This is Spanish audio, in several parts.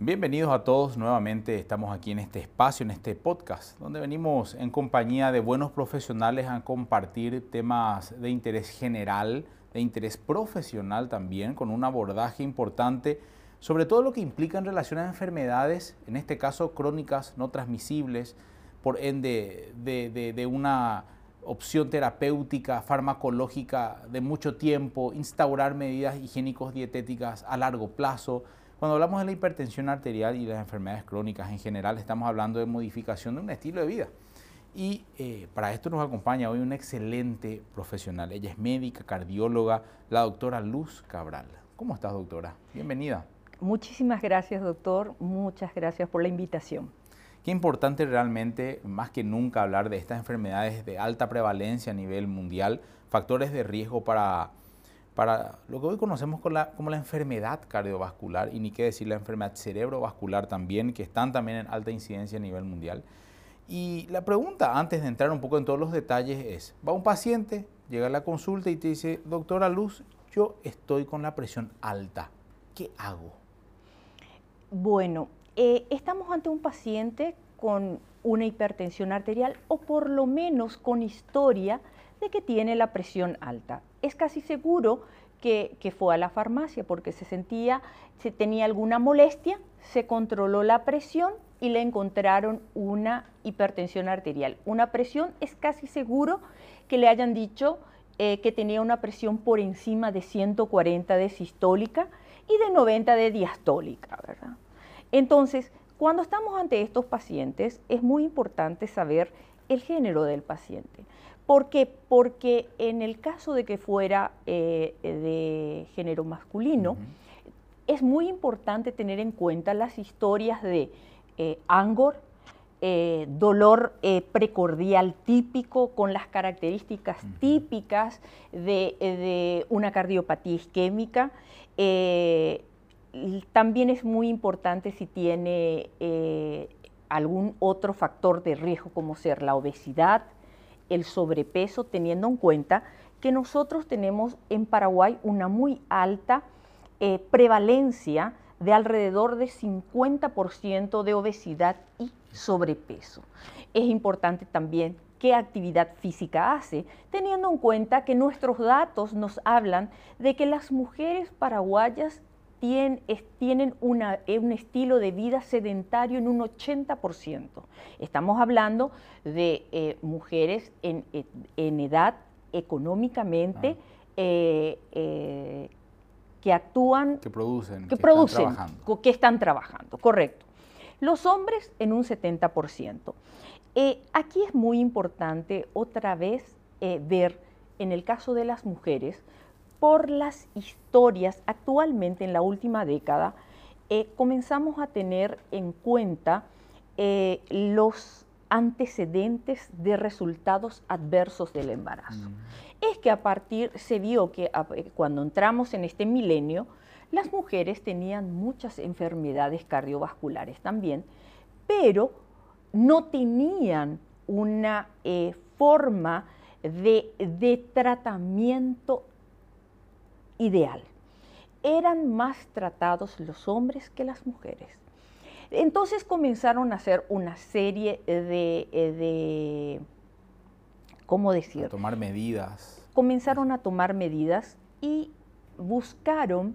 Bienvenidos a todos nuevamente. Estamos aquí en este espacio, en este podcast, donde venimos en compañía de buenos profesionales a compartir temas de interés general, de interés profesional también, con un abordaje importante sobre todo lo que implica en relación a enfermedades, en este caso crónicas no transmisibles, por ende de, una opción terapéutica, farmacológica de mucho tiempo, instaurar medidas higiénicos dietéticas a largo plazo, cuando hablamos de la hipertensión arterial y las enfermedades crónicas en general, estamos hablando de modificación de un estilo de vida. Y eh, para esto nos acompaña hoy una excelente profesional. Ella es médica, cardióloga, la doctora Luz Cabral. ¿Cómo estás, doctora? Bienvenida. Muchísimas gracias, doctor. Muchas gracias por la invitación. Qué importante realmente, más que nunca, hablar de estas enfermedades de alta prevalencia a nivel mundial, factores de riesgo para para lo que hoy conocemos como la, enfermedad cardiovascular y ni qué decir la enfermedad cerebrovascular también, que están también en alta incidencia a nivel mundial. Y la pregunta, antes de entrar un poco en todos los detalles, es, va un paciente, llega a la consulta y te dice, doctora Luz, yo estoy con la presión alta, ¿qué hago? Bueno, eh, estamos ante un paciente con una hipertensión arterial o por lo menos con historia de que tiene la presión alta. Es casi seguro que, fue a la farmacia porque se sentía, se tenía alguna molestia, se controló la presión y le encontraron una hipertensión arterial. Una presión es casi seguro que le hayan dicho eh, que tenía una presión por encima de 140 de sistólica y de 90 de diastólica, ¿verdad? Entonces, cuando estamos ante estos pacientes, es muy importante saber el género del paciente. ¿Por qué? Porque en el caso de que fuera eh, de género masculino, es muy importante tener en cuenta las historias de eh, angor, eh, dolor precordial típico con las características típicas de, una cardiopatía isquémica. también es muy importante si tiene algún otro factor de riesgo como ser la obesidad, el sobrepeso, teniendo en cuenta que nosotros tenemos en Paraguay una muy alta eh, prevalencia de alrededor de 50% de obesidad y sobrepeso. Es importante también qué actividad física hace, teniendo en cuenta que nuestros datos nos hablan de que las mujeres paraguayas tienen, un estilo de vida sedentario en un 80%. Estamos hablando de eh, mujeres en, edad económicamente ah. eh, eh, que actúan... Que producen. Que, producen, están trabajando. que están trabajando, correcto. Los hombres en un 70%. aquí es muy importante otra vez ver, en el caso de las mujeres, por las historias, actualmente en la última década, eh, comenzamos a tener en cuenta eh, los antecedentes de resultados adversos del embarazo. Mm. Es que a partir, se vio que eh, cuando entramos en este milenio, las mujeres tenían muchas enfermedades cardiovasculares también, pero no tenían una forma de, de tratamiento ideal. Eran más tratados los hombres que las mujeres. Entonces comenzaron a hacer una serie de, de ¿cómo decir? A tomar medidas. Comenzaron a tomar medidas y buscaron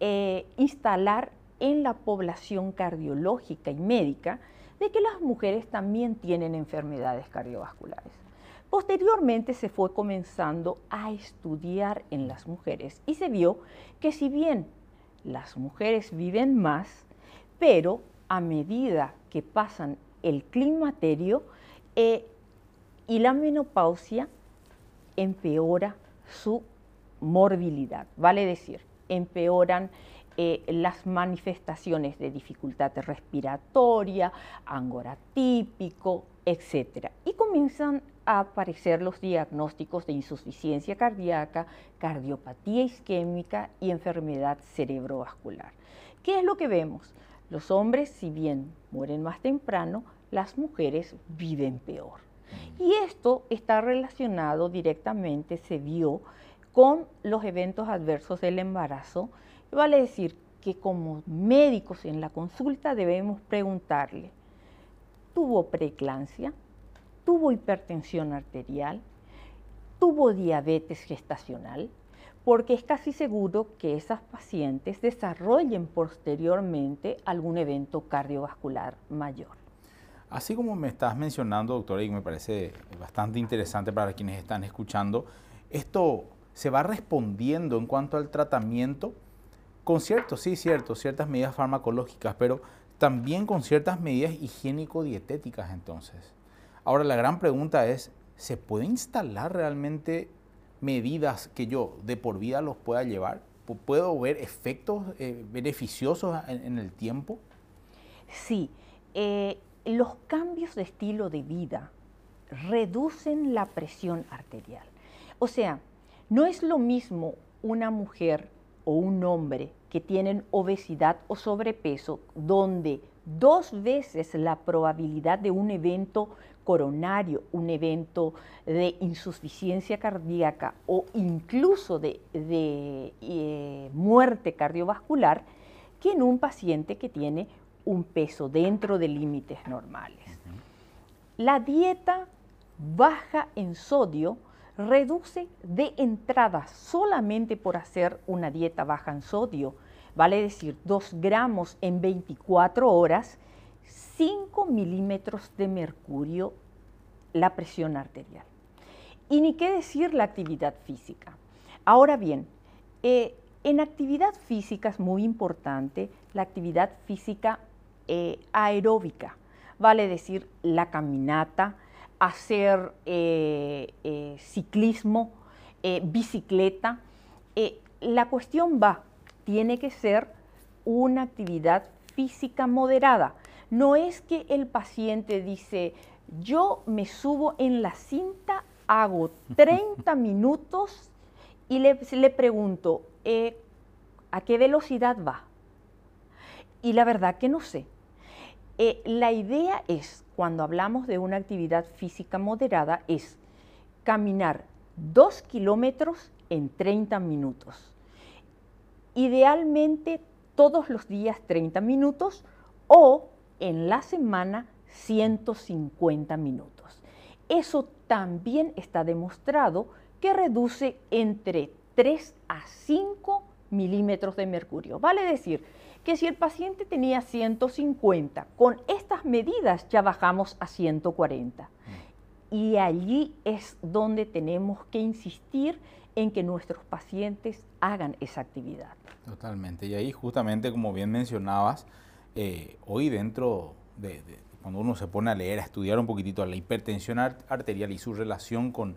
eh, instalar en la población cardiológica y médica de que las mujeres también tienen enfermedades cardiovasculares. Posteriormente se fue comenzando a estudiar en las mujeres y se vio que si bien las mujeres viven más, pero a medida que pasan el climaterio eh, y la menopausia, empeora su morbilidad, vale decir, empeoran eh, las manifestaciones de dificultad respiratoria, angora típico, etc. Y comienzan a aparecer los diagnósticos de insuficiencia cardíaca, cardiopatía isquémica y enfermedad cerebrovascular. ¿Qué es lo que vemos? Los hombres, si bien mueren más temprano, las mujeres viven peor. Y esto está relacionado directamente, se vio, con los eventos adversos del embarazo, vale decir, que como médicos en la consulta debemos preguntarle, ¿tuvo preeclampsia? ¿Tuvo hipertensión arterial? ¿Tuvo diabetes gestacional? Porque es casi seguro que esas pacientes desarrollen posteriormente algún evento cardiovascular mayor. Así como me estás mencionando, doctora, y me parece bastante interesante para quienes están escuchando, esto se va respondiendo en cuanto al tratamiento con ciertos, sí, cierto, ciertas medidas farmacológicas, pero también con ciertas medidas higiénico-dietéticas entonces. Ahora la gran pregunta es, ¿se puede instalar realmente medidas que yo de por vida los pueda llevar? ¿Puedo ver efectos eh, beneficiosos en, el tiempo? Sí, eh, los cambios de estilo de vida reducen la presión arterial. O sea, no es lo mismo una mujer o un hombre que tienen obesidad o sobrepeso, donde dos veces la probabilidad de un evento coronario, un evento de insuficiencia cardíaca o incluso de, eh, muerte cardiovascular, que en un paciente que tiene un peso dentro de límites normales. La dieta baja en sodio reduce de entrada solamente por hacer una dieta baja en sodio, vale decir 2 gramos en 24 horas, 5 milímetros de mercurio la presión arterial. Y ni qué decir la actividad física. Ahora bien, eh, en actividad física es muy importante la actividad física eh, aeróbica, vale decir la caminata, hacer eh, eh, ciclismo, bicicleta. la cuestión va, tiene que ser una actividad física moderada. No es que el paciente dice, yo me subo en la cinta, hago 30 minutos y le, le pregunto, ¿a qué velocidad va? Y la verdad que no sé. Eh, la idea es, cuando hablamos de una actividad física moderada, es caminar dos kilómetros en 30 minutos. Idealmente todos los días 30 minutos o en la semana 150 minutos. Eso también está demostrado que reduce entre 3 a 5 milímetros de mercurio. Vale decir, que si el paciente tenía 150, con estas medidas ya bajamos a 140. Mm. Y allí es donde tenemos que insistir en que nuestros pacientes hagan esa actividad. Totalmente. Y ahí justamente, como bien mencionabas, eh, hoy dentro de, cuando uno se pone a leer, a estudiar un poquitito la hipertensión arterial y su relación con,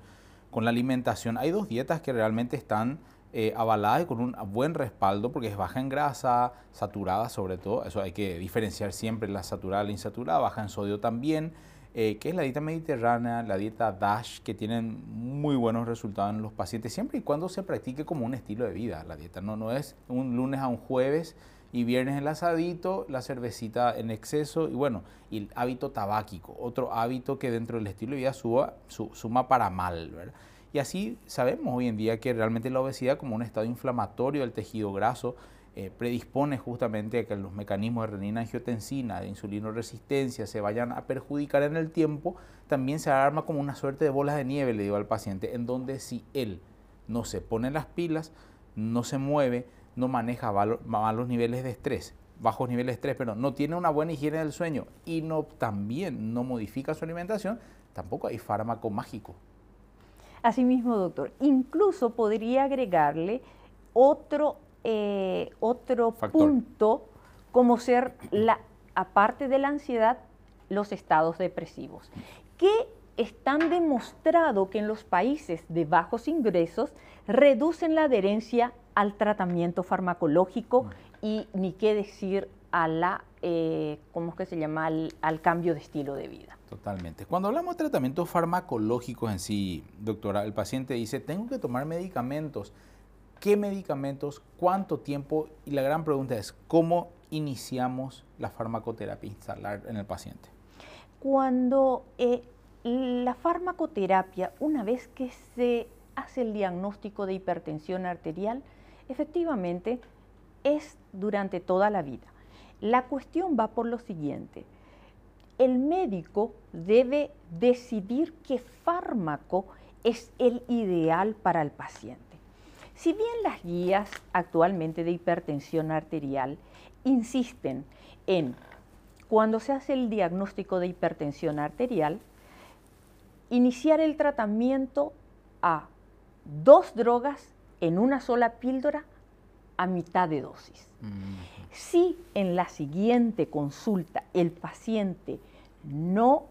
con la alimentación, hay dos dietas que realmente están eh, avalada y con un buen respaldo porque es baja en grasa, saturada sobre todo, eso hay que diferenciar siempre la saturada, la insaturada, baja en sodio también, eh, que es la dieta mediterránea, la dieta DASH, que tienen muy buenos resultados en los pacientes, siempre y cuando se practique como un estilo de vida la dieta, no, no es un lunes a un jueves y viernes el asadito, la cervecita en exceso y bueno, y el hábito tabáquico, otro hábito que dentro del estilo de vida suma para mal, ¿verdad? Y así sabemos hoy en día que realmente la obesidad como un estado inflamatorio del tejido graso eh, predispone justamente a que los mecanismos de renina-angiotensina, de insulinoresistencia se vayan a perjudicar en el tiempo, también se arma como una suerte de bolas de nieve, le digo al paciente, en donde si él no se pone las pilas, no se mueve, no maneja malos niveles de estrés, bajos niveles de estrés, pero no tiene una buena higiene del sueño y no, también no modifica su alimentación, tampoco hay fármaco mágico Asimismo, doctor, incluso podría agregarle otro, eh, otro punto como ser, la, aparte de la ansiedad, los estados depresivos, que están demostrado que en los países de bajos ingresos reducen la adherencia al tratamiento farmacológico y ni qué decir a la, eh, ¿cómo es que se llama?, al cambio de estilo de vida. Totalmente. Cuando hablamos de tratamientos farmacológicos en sí, doctora, el paciente dice, tengo que tomar medicamentos. ¿Qué medicamentos? ¿Cuánto tiempo? Y la gran pregunta es, ¿cómo iniciamos la farmacoterapia instalar en el paciente? Cuando eh, la farmacoterapia, una vez que se hace el diagnóstico de hipertensión arterial, efectivamente es durante toda la vida. La cuestión va por lo siguiente. El médico debe decidir qué fármaco es el ideal para el paciente. Si bien las guías actualmente de hipertensión arterial insisten en, cuando se hace el diagnóstico de hipertensión arterial, iniciar el tratamiento a dos drogas en una sola píldora a mitad de dosis. Si en la siguiente consulta el paciente no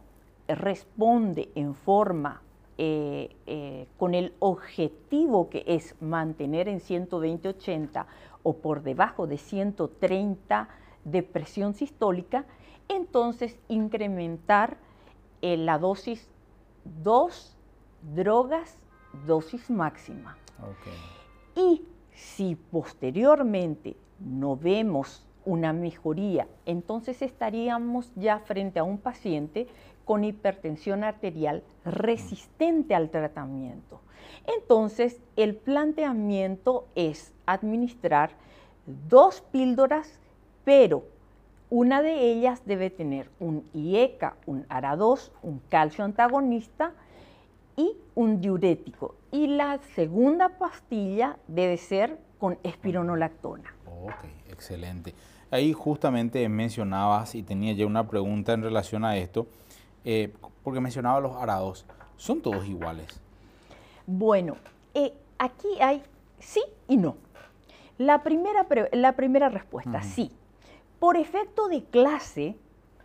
responde en forma eh, eh, con el objetivo que es mantener en 120-80 o por debajo de 130 de presión sistólica, entonces incrementar eh, la dosis dos drogas, dosis máxima. Y si posteriormente no vemos una mejoría, entonces estaríamos ya frente a un paciente con hipertensión arterial resistente al tratamiento. Entonces, el planteamiento es administrar dos píldoras, pero una de ellas debe tener un IECA, un ARA2, un calcio antagonista y un diurético. Y la segunda pastilla debe ser con espironolactona. Ok, excelente. Ahí justamente mencionabas y tenía ya una pregunta en relación a esto, eh, porque mencionaba los arados. ¿Son todos iguales? Bueno, eh, aquí hay sí y no. La primera, la primera respuesta, sí. Por efecto de clase,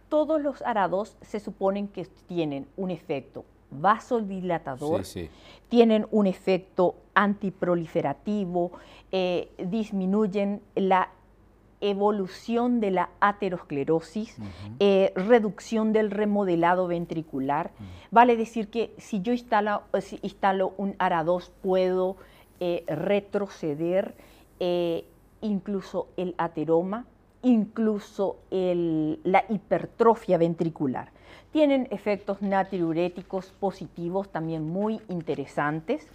todos los arados se suponen que tienen un efecto vasodilatador, tienen un efecto antiproliferativo, eh, disminuyen la evolución de la aterosclerosis, eh, reducción del remodelado ventricular. Vale decir que si yo instalo, instalo un ARA2 puedo eh, retroceder incluso el ateroma, incluso la hipertrofia ventricular. Tienen efectos natriuréticos positivos también muy interesantes.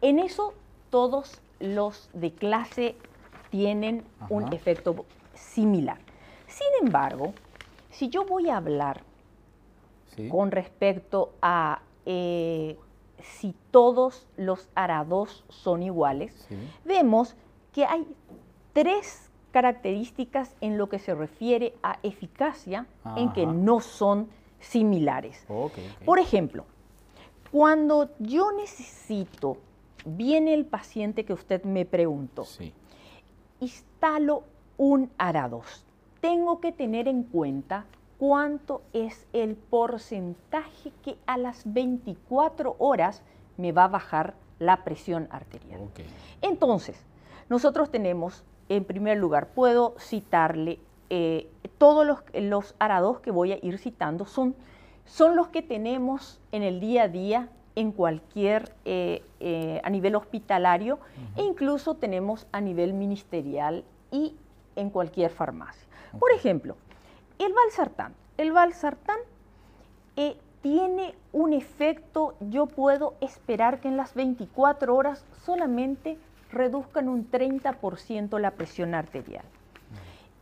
En eso todos los de clase tienen un efecto similar. Sin embargo, si yo voy a hablar con respecto a eh, si todos los arados son iguales, vemos que hay tres características en lo que se refiere a eficacia en que no son similares. Por ejemplo, cuando yo necesito, viene el paciente que usted me preguntó, instalo un ARA2. Tengo que tener en cuenta cuánto es el porcentaje que a las 24 horas me va a bajar la presión arterial. Entonces, nosotros tenemos en primer lugar, puedo citarle eh, todos los, los arados que voy a ir citando son, son los que tenemos en el día a día en cualquier, eh, eh, a nivel hospitalario e incluso tenemos a nivel ministerial y en cualquier farmacia. Por ejemplo, el valsartán. El valsartán tiene un efecto, yo puedo esperar que en las 24 horas solamente reduzcan un 30% la presión arterial.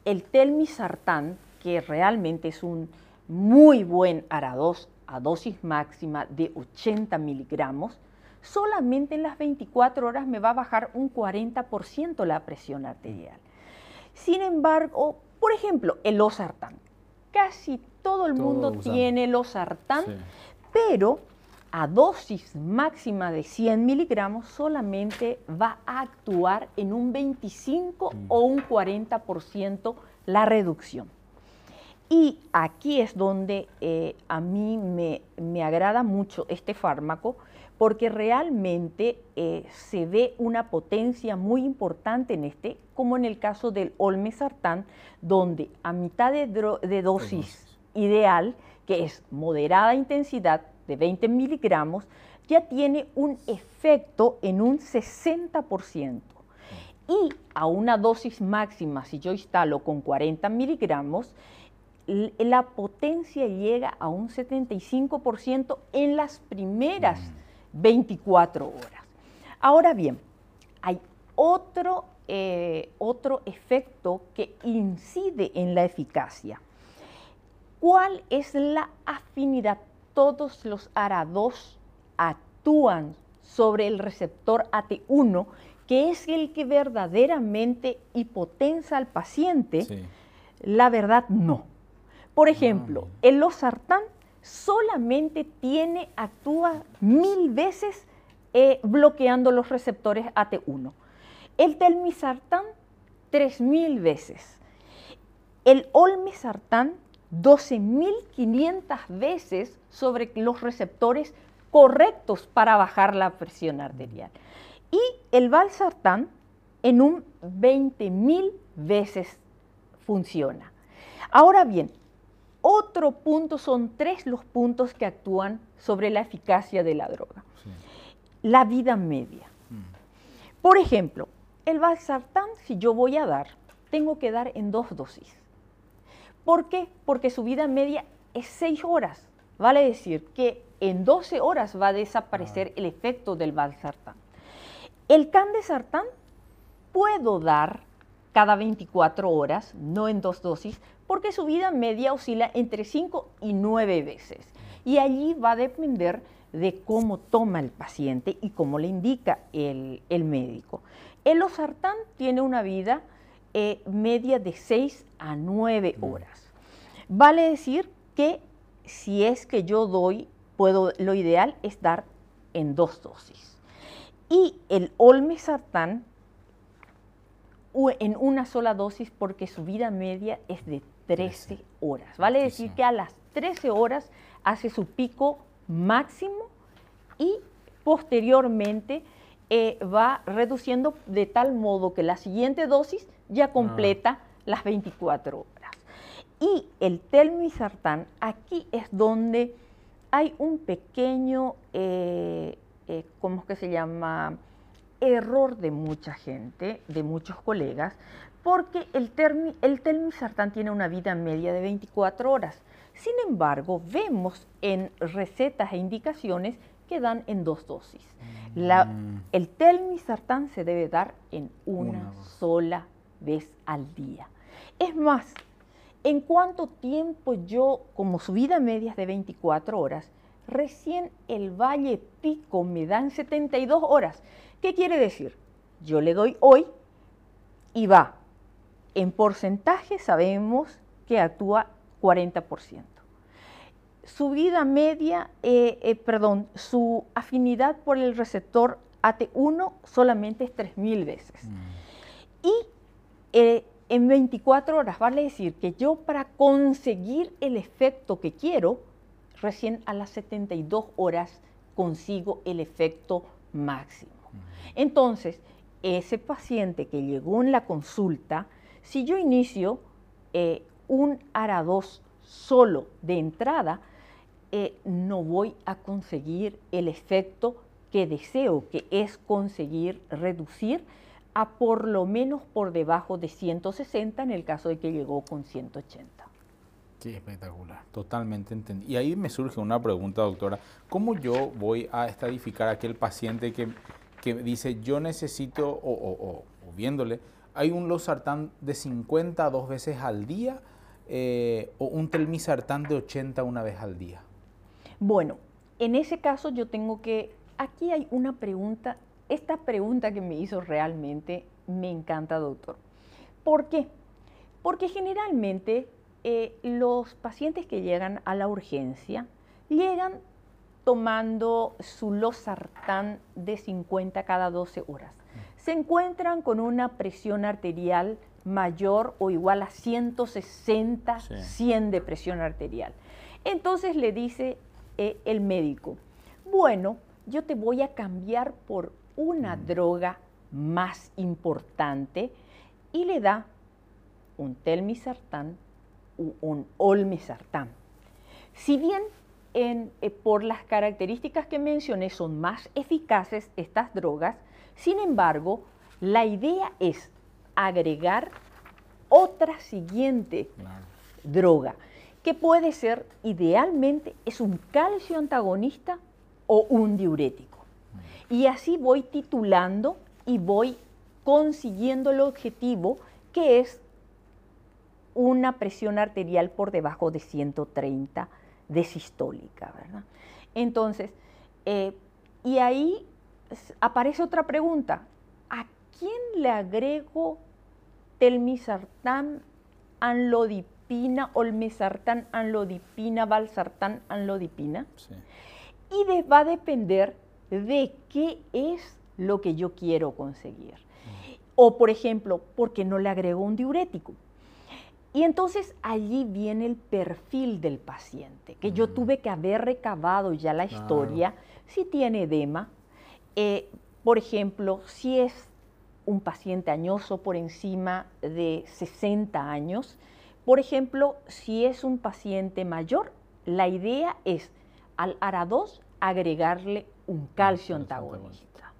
El telmisartán, que realmente es un muy buen ARA2 a dosis máxima de 80 miligramos, solamente en las 24 horas me va a bajar un 40% la presión arterial. Sin embargo, por ejemplo, el losartán. Casi todo el mundo tiene losartán, pero a dosis máxima de 100 miligramos solamente va a actuar en un 25 mm. o un 40% la reducción. Y aquí es donde eh, a mí me, agrada mucho este fármaco porque realmente eh, se ve una potencia muy importante en este, como en el caso del olmesartán, donde a mitad de, de dosis ideal, que es moderada intensidad, de 20 miligramos ya tiene un efecto en un 60%. Y a una dosis máxima, si yo instalo con 40 miligramos, la potencia llega a un 75% en las primeras 24 mm. horas. Ahora bien, hay otro eh, otro efecto que incide en la eficacia. ¿Cuál es la afinidad? Todos los ARA2 actúan sobre el receptor AT1, que es el que verdaderamente hipotensa al paciente. La verdad, no. Por ejemplo, ah, el losartán solamente tiene, actúa mil veces eh, bloqueando los receptores AT1. El telmisartán, 3.000 veces. El olmesartán, 12.500 veces sobre los receptores correctos para bajar la presión arterial. Y el valsartán, en un 20.000 veces funciona. Ahora bien, otro punto, son tres los puntos que actúan sobre la eficacia de la droga. La vida media. Mm. Por ejemplo, el valsartán, si yo voy a dar, tengo que dar en dos dosis. ¿Por qué? Porque su vida media es 6 horas. Vale decir que en 12 horas va a desaparecer ah. el efecto del valsartán. El candesartán puedo dar cada 24 horas, no en dos dosis, porque su vida media oscila entre 5 y 9 veces. Y allí va a depender de cómo toma el paciente y cómo le indica el, el médico. El losartán tiene una vida eh, media de 6 a 9 mm. horas. Vale decir que si es que yo doy, puedo, lo ideal es dar en dos dosis. Y el olmesartán en una sola dosis porque su vida media es de 13 horas. Vale decir que a las 13 horas hace su pico máximo y posteriormente eh, va reduciendo de tal modo que la siguiente dosis ya ah. completa las 24 horas. Y el telmisartán, aquí es donde hay un pequeño, eh, eh, ¿cómo es que se llama? Error de mucha gente, de muchos colegas, porque el, el telmisartán tiene una vida media de 24 horas. Sin embargo, vemos en recetas e indicaciones que dan en dos dosis. Mm. el telmisartán se debe dar en una, sola vez al día. Es más, ¿en cuánto tiempo yo, como su vida media es de 24 horas, recién el valle pico me dan 72 horas? ¿Qué quiere decir? Yo le doy hoy y va. En porcentaje sabemos que actúa 40% su vida media, eh, eh, perdón, su afinidad por el receptor AT1 solamente es 3.000 veces. Mm. Eh, en 24 horas, vale decir que yo para conseguir el efecto que quiero, recién a las 72 horas consigo el efecto máximo. Entonces, ese paciente que llegó en la consulta, si yo inicio un ARA2 solo de entrada, eh, no voy a conseguir el efecto que deseo, que es conseguir reducir a por lo menos por debajo de 160 en el caso de que llegó con 180. Qué espectacular, totalmente entendido. Y ahí me surge una pregunta, doctora. ¿Cómo yo voy a estadificar a aquel paciente que, dice yo necesito, o, viéndole, hay un losartán de 50 dos veces al día eh, o un telmisartán de 80 una vez al día? Bueno, en ese caso yo tengo que, aquí hay una pregunta, esta pregunta que me hizo realmente me encanta, doctor. ¿Por qué? Porque generalmente eh, los pacientes que llegan a la urgencia llegan tomando su losartán de 50 cada 12 horas. Se encuentran con una presión arterial mayor o igual a 160, 100 de presión arterial. Entonces le dice eh, el médico, bueno, yo te voy a cambiar por una droga más importante y le da un telmisartán o un olmesartán. Si bien en, eh, por las características que mencioné son más eficaces estas drogas, sin embargo, la idea es agregar otra siguiente droga que puede ser, idealmente, es un calcio antagonista o un diurético. Y así voy titulando y voy consiguiendo el objetivo que es una presión arterial por debajo de 130 de sistólica, ¿verdad? Entonces, eh, y ahí aparece otra pregunta. ¿A quién le agrego telmisartán, anlodipina, olmesartán, anlodipina, valsartán, anlodipina? Y va a depender de qué es lo que yo quiero conseguir. O, por ejemplo, ¿por qué no le agrego un diurético? Y entonces allí viene el perfil del paciente, que yo tuve que haber recabado ya la historia, si tiene edema, eh, por ejemplo, si es un paciente añoso por encima de 60 años, por ejemplo, si es un paciente mayor, la idea es al ARA2 agregarle un calcio antagonista.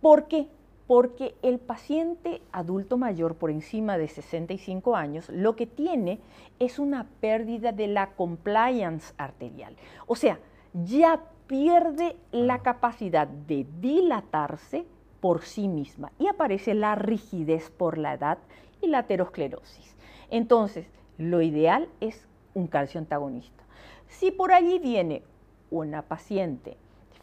¿Por qué? porque el paciente adulto mayor por encima de 65 años lo que tiene es una pérdida de la compliance arterial. O sea, ya pierde la capacidad de dilatarse por sí misma y aparece la rigidez por la edad y la aterosclerosis. Entonces, lo ideal es un calcio antagonista. Si por allí viene una paciente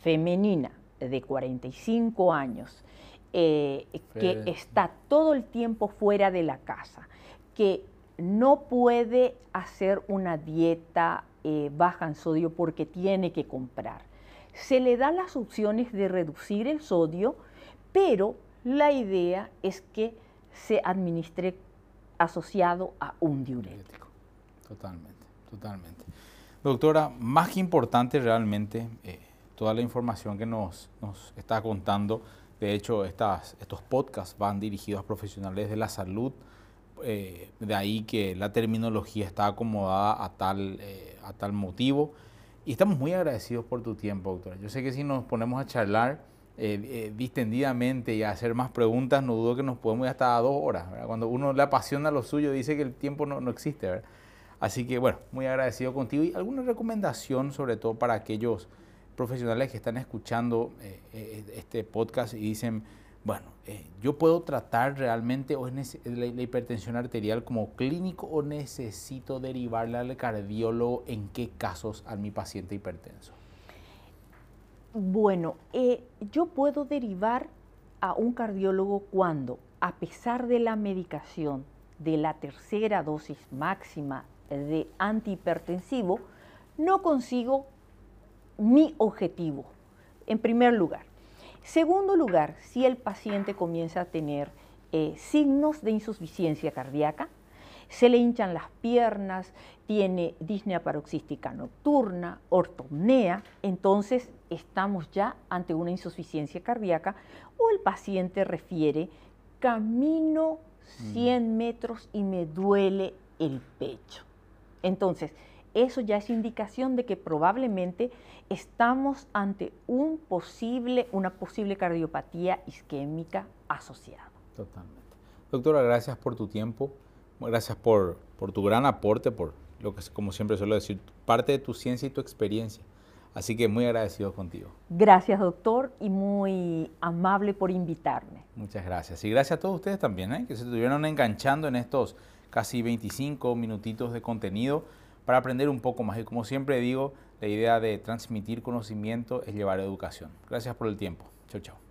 femenina de 45 años eh, que está todo el tiempo fuera de la casa, que no puede hacer una dieta eh, baja en sodio porque tiene que comprar. Se le da las opciones de reducir el sodio, pero la idea es que se administre asociado a un diurético. Totalmente, totalmente. Doctora, más que importante realmente eh, toda la información que nos, nos está contando, de hecho, estas, estos podcasts van dirigidos a profesionales de la salud, eh, de ahí que la terminología está acomodada a tal, eh, a tal motivo. Y estamos muy agradecidos por tu tiempo, doctora. Yo sé que si nos ponemos a charlar eh, distendidamente y a hacer más preguntas, no dudo que nos podemos ir hasta dos horas. Cuando uno le apasiona lo suyo, dice que el tiempo no, no existe. Así que, bueno, muy agradecido contigo. ¿Y alguna recomendación, sobre todo para aquellos profesionales que están escuchando eh, eh, este podcast y dicen, bueno, eh, yo puedo tratar realmente la, la, hipertensión arterial como clínico o necesito derivarle al cardiólogo en qué casos a mi paciente hipertenso. Bueno, yo puedo derivar a un cardiólogo cuando, a pesar de la medicación de la tercera dosis máxima de antihipertensivo, no consigo mi objetivo, en primer lugar. Segundo lugar, si el paciente comienza a tener eh, signos de insuficiencia cardíaca, se le hinchan las piernas, tiene disnea paroxística nocturna, ortopnea, entonces estamos ya ante una insuficiencia cardíaca o el paciente refiere camino 100 mm. metros y me duele el pecho. Entonces, eso ya es indicación de que probablemente estamos ante un posible, una posible cardiopatía isquémica asociada. Totalmente. Doctora, gracias por tu tiempo, gracias por, por tu gran aporte, por lo que, como siempre suelo decir, parte de tu ciencia y tu experiencia. Así que muy agradecido contigo. Gracias, doctor, y muy amable por invitarme. Muchas gracias. Y gracias a todos ustedes también, ¿eh? que se estuvieron enganchando en estos casi 25 minutitos de contenido para aprender un poco más. Y como siempre digo, la idea de transmitir conocimiento es llevar educación. Gracias por el tiempo. Chau, chau.